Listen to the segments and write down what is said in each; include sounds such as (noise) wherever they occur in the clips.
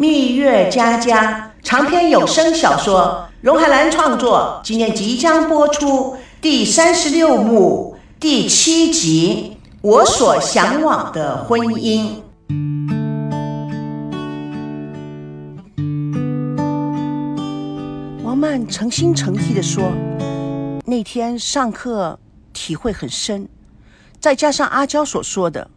蜜月佳佳长篇有声小说，荣海兰创作，今天即将播出第三十六幕第七集《我所向往的婚姻》。王曼诚心诚意地说：“那天上课体会很深，再加上阿娇所说的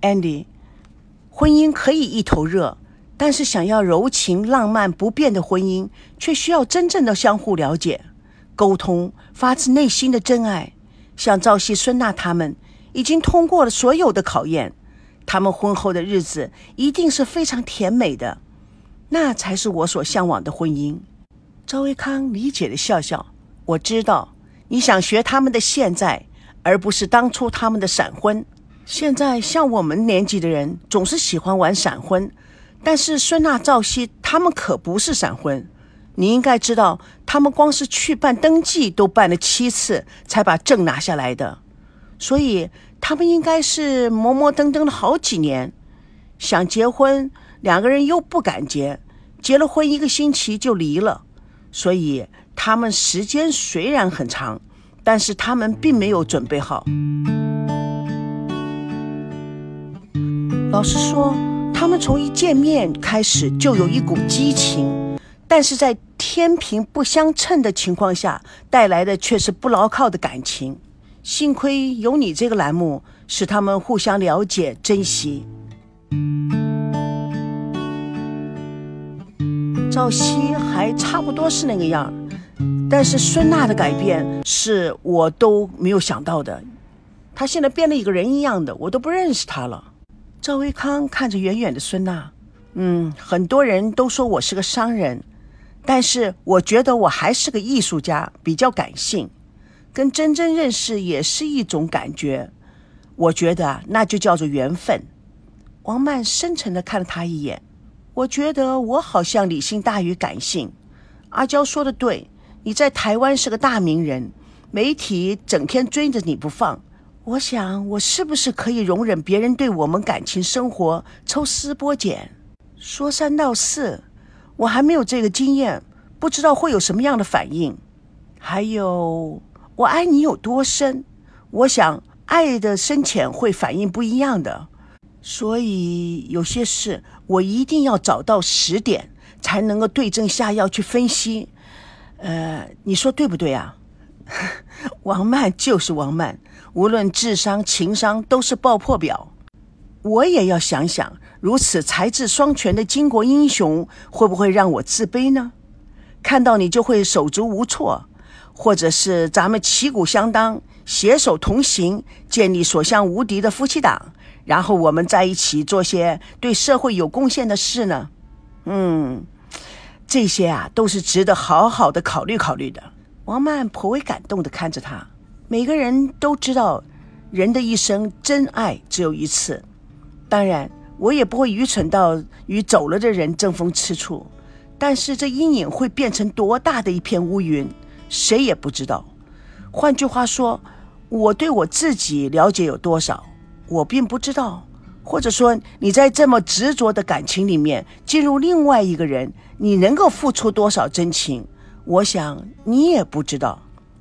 ，Andy，婚姻可以一头热。”但是，想要柔情浪漫不变的婚姻，却需要真正的相互了解、沟通，发自内心的真爱。像赵熙、孙娜他们，已经通过了所有的考验，他们婚后的日子一定是非常甜美的，那才是我所向往的婚姻。赵维康理解的笑笑，我知道你想学他们的现在，而不是当初他们的闪婚。现在像我们年纪的人，总是喜欢玩闪婚。但是孙娜、赵熙他们可不是闪婚，你应该知道，他们光是去办登记都办了七次才把证拿下来的，所以他们应该是磨磨登登了好几年，想结婚，两个人又不敢结，结了婚一个星期就离了，所以他们时间虽然很长，但是他们并没有准备好。老实说。他们从一见面开始就有一股激情，但是在天平不相称的情况下，带来的却是不牢靠的感情。幸亏有你这个栏目，使他们互相了解、珍惜。赵熙还差不多是那个样，但是孙娜的改变是我都没有想到的。她现在变了一个人一样的，我都不认识她了。赵维康看着远远的孙娜，嗯，很多人都说我是个商人，但是我觉得我还是个艺术家，比较感性，跟真真认识也是一种感觉。我觉得那就叫做缘分。王曼深沉的看了他一眼，我觉得我好像理性大于感性。阿娇说的对，你在台湾是个大名人，媒体整天追着你不放。我想，我是不是可以容忍别人对我们感情生活抽丝剥茧、说三道四？我还没有这个经验，不知道会有什么样的反应。还有，我爱你有多深？我想，爱的深浅会反应不一样的。所以，有些事我一定要找到十点，才能够对症下药去分析。呃，你说对不对啊？(laughs) 王曼就是王曼。无论智商、情商都是爆破表，我也要想想，如此才智双全的巾帼英雄会不会让我自卑呢？看到你就会手足无措，或者是咱们旗鼓相当，携手同行，建立所向无敌的夫妻档，然后我们在一起做些对社会有贡献的事呢？嗯，这些啊都是值得好好的考虑考虑的。王曼颇为感动的看着他。每个人都知道，人的一生真爱只有一次。当然，我也不会愚蠢到与走了的人争风吃醋。但是这阴影会变成多大的一片乌云，谁也不知道。换句话说，我对我自己了解有多少，我并不知道。或者说，你在这么执着的感情里面进入另外一个人，你能够付出多少真情？我想你也不知道。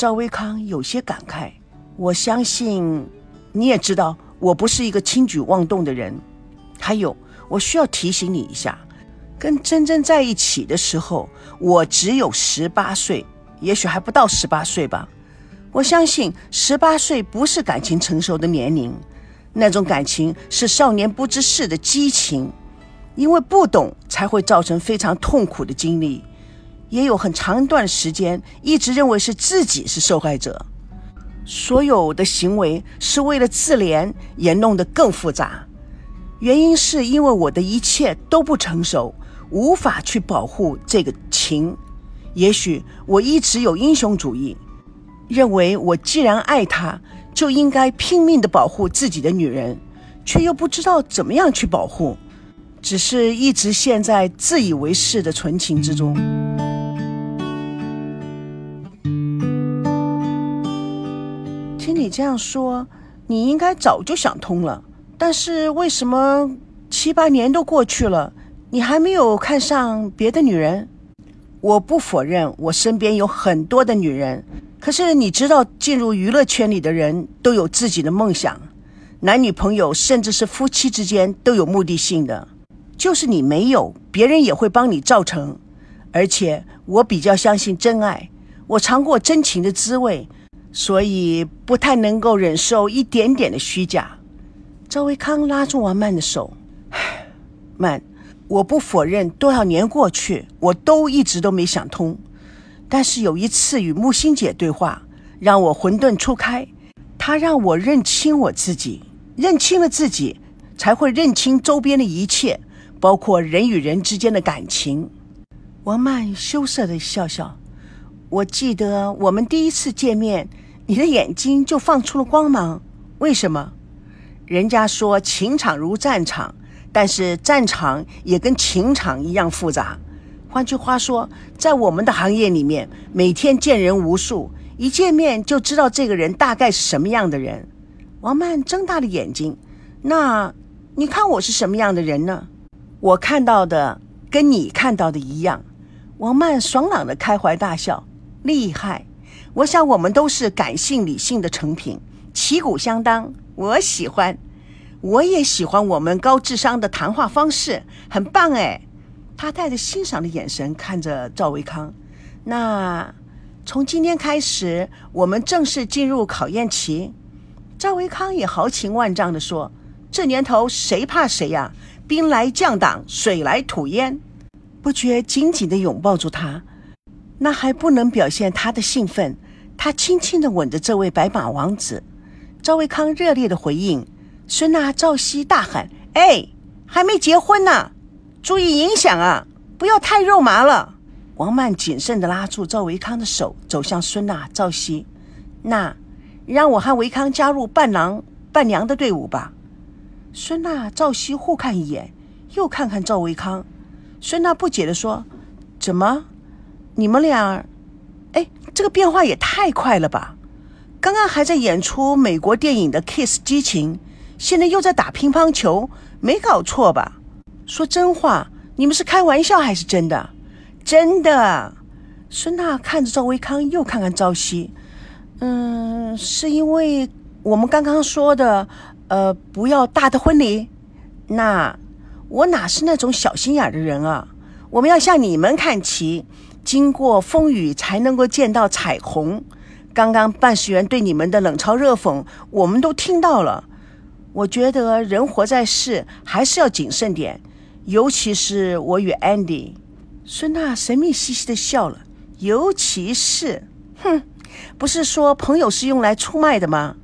赵薇康有些感慨，我相信你也知道，我不是一个轻举妄动的人。还有，我需要提醒你一下，跟真真在一起的时候，我只有十八岁，也许还不到十八岁吧。我相信十八岁不是感情成熟的年龄，那种感情是少年不知事的激情，因为不懂才会造成非常痛苦的经历。也有很长一段时间，一直认为是自己是受害者，所有的行为是为了自怜，也弄得更复杂。原因是因为我的一切都不成熟，无法去保护这个情。也许我一直有英雄主义，认为我既然爱他，就应该拼命的保护自己的女人，却又不知道怎么样去保护，只是一直陷在自以为是的纯情之中。你这样说，你应该早就想通了。但是为什么七八年都过去了，你还没有看上别的女人？我不否认，我身边有很多的女人。可是你知道，进入娱乐圈里的人都有自己的梦想，男女朋友甚至是夫妻之间都有目的性的。就是你没有，别人也会帮你造成。而且我比较相信真爱，我尝过真情的滋味，所以不太能够忍受一点点的虚假。赵维康拉住王曼的手，曼，我不否认，多少年过去，我都一直都没想通。但是有一次与木星姐对话，让我混沌初开。她让我认清我自己，认清了自己，才会认清周边的一切，包括人与人之间的感情。王曼羞涩的笑笑。我记得我们第一次见面，你的眼睛就放出了光芒。为什么？人家说情场如战场，但是战场也跟情场一样复杂。换句话说，在我们的行业里面，每天见人无数，一见面就知道这个人大概是什么样的人。王曼睁大了眼睛，那你看我是什么样的人呢？我看到的跟你看到的一样。王曼爽朗的开怀大笑，厉害！我想我们都是感性理性的成品，旗鼓相当，我喜欢，我也喜欢我们高智商的谈话方式，很棒哎。他带着欣赏的眼神看着赵维康。那从今天开始，我们正式进入考验期。赵维康也豪情万丈地说：“这年头谁怕谁呀？兵来将挡，水来土掩。”不觉紧紧地拥抱住他。那还不能表现他的兴奋。他轻轻地吻着这位白马王子。赵维康热烈的回应。孙娜、赵熙大喊：“哎，还没结婚呢！”注意影响啊！不要太肉麻了。王曼谨慎地拉住赵维康的手，走向孙娜、赵熙。那，让我和维康加入伴郎伴娘的队伍吧。孙娜、赵熙互看一眼，又看看赵维康。孙娜不解地说：“怎么，你们俩？哎，这个变化也太快了吧！刚刚还在演出美国电影的 kiss 激情，现在又在打乒乓球，没搞错吧？”说真话，你们是开玩笑还是真的？真的。孙娜看着赵维康，又看看赵熙，嗯，是因为我们刚刚说的，呃，不要大的婚礼。那我哪是那种小心眼的人啊？我们要向你们看齐，经过风雨才能够见到彩虹。刚刚办事员对你们的冷嘲热讽，我们都听到了。我觉得人活在世，还是要谨慎点。尤其是我与 Andy，孙娜神秘兮兮的笑了。尤其是，哼，不是说朋友是用来出卖的吗？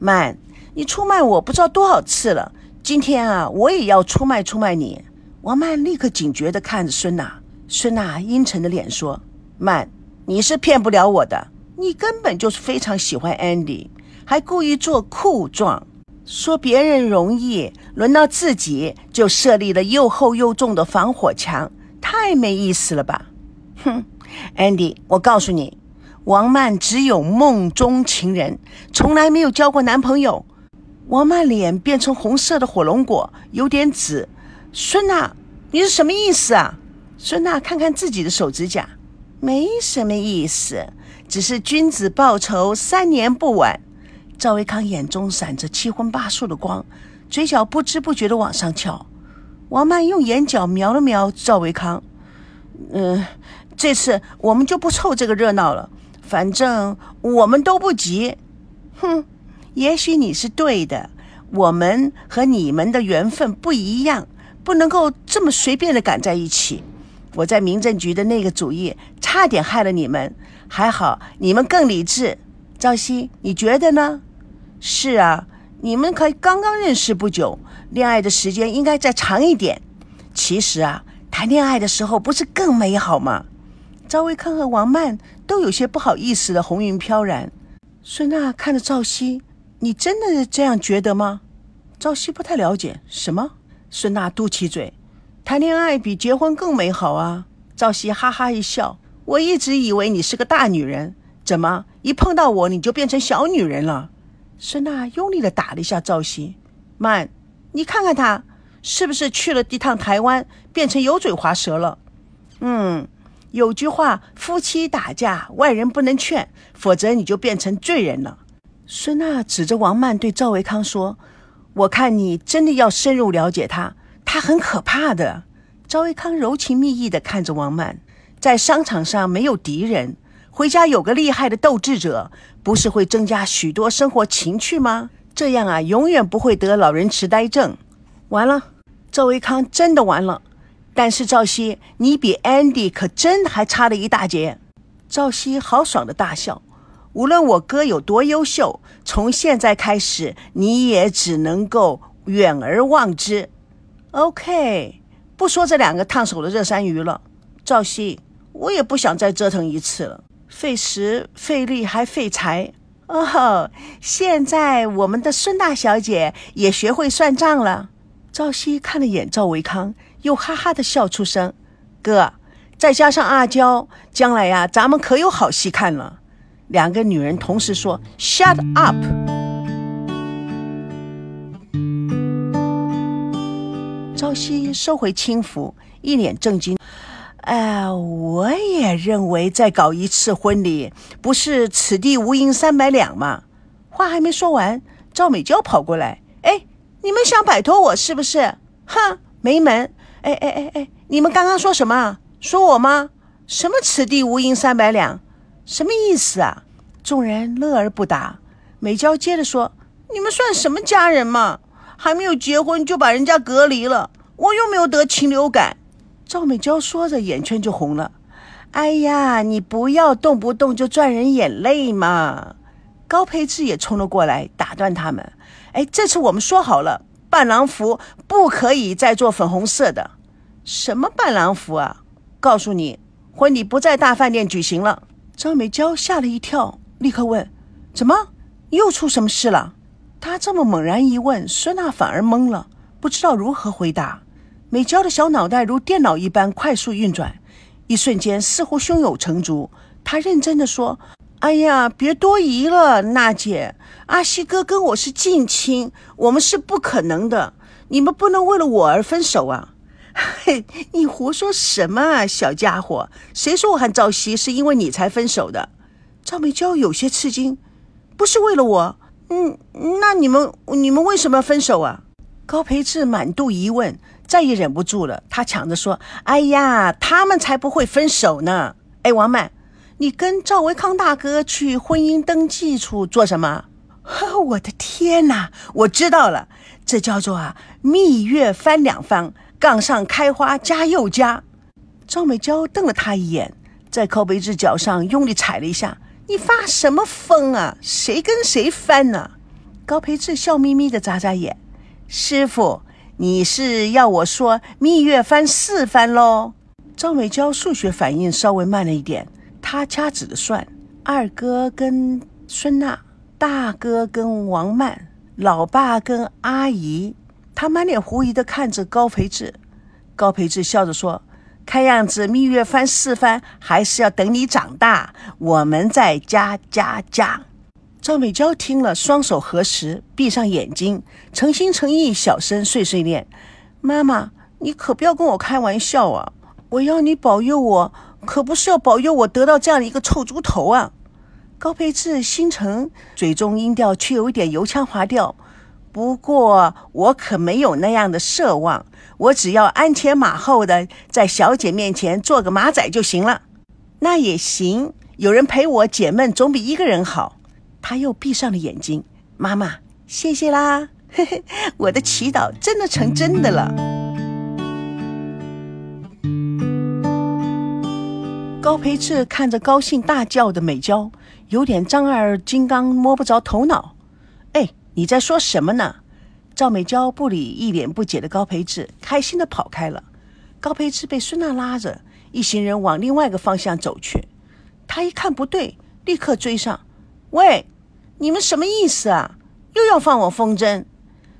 曼，你出卖我不知道多少次了。今天啊，我也要出卖出卖你。王曼立刻警觉的看着孙娜。孙娜阴沉的脸说：“曼，你是骗不了我的。你根本就是非常喜欢 Andy，还故意做酷状。”说别人容易，轮到自己就设立了又厚又重的防火墙，太没意思了吧？哼，Andy，我告诉你，王曼只有梦中情人，从来没有交过男朋友。王曼脸变成红色的火龙果，有点紫。孙娜，你是什么意思啊？孙娜看看自己的手指甲，没什么意思，只是君子报仇，三年不晚。赵维康眼中闪着七荤八素的光，嘴角不知不觉地往上翘。王曼用眼角瞄了瞄赵维康，嗯，这次我们就不凑这个热闹了，反正我们都不急。哼，也许你是对的，我们和你们的缘分不一样，不能够这么随便的赶在一起。我在民政局的那个主意差点害了你们，还好你们更理智。赵熙，你觉得呢？是啊，你们可刚刚认识不久，恋爱的时间应该再长一点。其实啊，谈恋爱的时候不是更美好吗？赵维康和王曼都有些不好意思的红云飘然。孙娜看着赵熙，你真的这样觉得吗？赵熙不太了解什么。孙娜嘟起嘴，谈恋爱比结婚更美好啊。赵熙哈哈一笑，我一直以为你是个大女人。怎么一碰到我你就变成小女人了？孙娜用力的打了一下赵熙，曼，你看看他，是不是去了一趟台湾，变成油嘴滑舌了？嗯，有句话，夫妻打架，外人不能劝，否则你就变成罪人了。孙娜指着王曼对赵维康说：“我看你真的要深入了解他，他很可怕的。”赵维康柔情蜜意地看着王曼，在商场上没有敌人，回家有个厉害的斗智者，不是会增加许多生活情趣吗？这样啊，永远不会得老人痴呆症。完了，赵维康真的完了。但是赵熙，你比 Andy 可真还差了一大截。赵熙豪爽的大笑。无论我哥有多优秀，从现在开始，你也只能够远而望之。OK，不说这两个烫手的热山鱼了，赵熙，我也不想再折腾一次了，费时费力还费财。哦，现在我们的孙大小姐也学会算账了。赵熙看了眼赵维康，又哈哈的笑出声。哥，再加上阿娇，将来呀，咱们可有好戏看了。两个女人同时说：“Shut up！” 朝夕收回轻浮，一脸震惊。哎，我也认为再搞一次婚礼，不是此地无银三百两吗？话还没说完，赵美娇跑过来：“哎，你们想摆脱我是不是？哼，没门！哎哎哎哎，你们刚刚说什么？说我吗？什么此地无银三百两？”什么意思啊？众人乐而不答。美娇接着说：“你们算什么家人嘛？还没有结婚就把人家隔离了，我又没有得禽流感。”赵美娇说着，眼圈就红了。“哎呀，你不要动不动就赚人眼泪嘛！”高培志也冲了过来，打断他们：“哎，这次我们说好了，伴郎服不可以再做粉红色的。什么伴郎服啊？告诉你，婚礼不在大饭店举行了。”张美娇吓了一跳，立刻问：“怎么又出什么事了？”他这么猛然一问，孙娜反而懵了，不知道如何回答。美娇的小脑袋如电脑一般快速运转，一瞬间似乎胸有成竹。她认真的说：“哎呀，别多疑了，娜姐，阿西哥跟我是近亲，我们是不可能的。你们不能为了我而分手啊！” (laughs) 嘿，你胡说什么啊，小家伙！谁说我和赵熙是因为你才分手的？赵美娇有些吃惊，不是为了我，嗯，那你们你们为什么要分手啊？高培志满肚疑问，再也忍不住了，他抢着说：“哎呀，他们才不会分手呢！哎，王曼，你跟赵维康大哥去婚姻登记处做什么？呵 (laughs) 我的天哪，我知道了，这叫做啊蜜月翻两番。”杠上开花加又加，赵美娇瞪了他一眼，在靠背子脚上用力踩了一下。你发什么疯啊？谁跟谁翻呢？高培志笑眯眯的眨眨眼。师傅，你是要我说蜜月翻四番喽？赵美娇数学反应稍微慢了一点，她掐指的算：二哥跟孙娜，大哥跟王曼，老爸跟阿姨。他满脸狐疑地看着高培志，高培志笑着说：“看样子蜜月翻四番还是要等你长大，我们再加加加。”赵美娇听了，双手合十，闭上眼睛，诚心诚意小声碎碎念：“妈妈，你可不要跟我开玩笑啊！我要你保佑我，可不是要保佑我得到这样的一个臭猪头啊！”高培志心沉，嘴中音调却有一点油腔滑调。不过我可没有那样的奢望，我只要鞍前马后的在小姐面前做个马仔就行了。那也行，有人陪我解闷总比一个人好。他又闭上了眼睛。妈妈，谢谢啦，嘿嘿，我的祈祷真的成真的了。高培志看着高兴大叫的美娇，有点丈二金刚摸不着头脑。哎。你在说什么呢？赵美娇不理一脸不解的高培志，开心的跑开了。高培志被孙娜拉着，一行人往另外一个方向走去。他一看不对，立刻追上。喂，你们什么意思啊？又要放我风筝？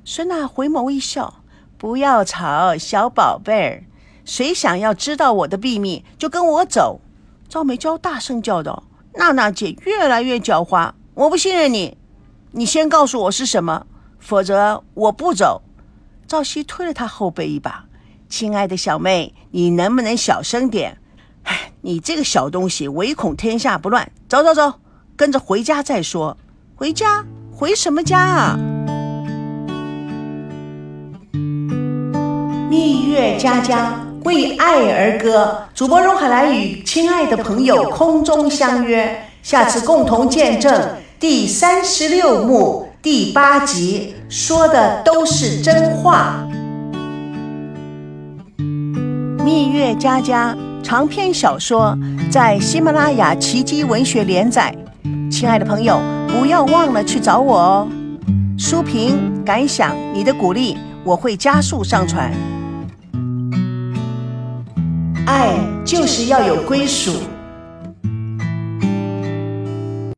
孙娜回眸一笑，不要吵，小宝贝儿。谁想要知道我的秘密，就跟我走。赵美娇大声叫道：“娜娜姐越来越狡猾，我不信任你。”你先告诉我是什么，否则我不走。赵熙推了他后背一把：“亲爱的小妹，你能不能小声点？哎，你这个小东西，唯恐天下不乱。走走走，跟着回家再说。回家？回什么家啊？”蜜月佳佳为爱而歌，主播荣海来与亲爱的朋友空中相约，下次共同见证第三十六幕第八集，说的都是真话。蜜月佳佳长篇小说在喜马拉雅奇迹文学连载，亲爱的朋友不要忘了去找我哦。书评感想，你的鼓励我会加速上传。爱就是要有归属。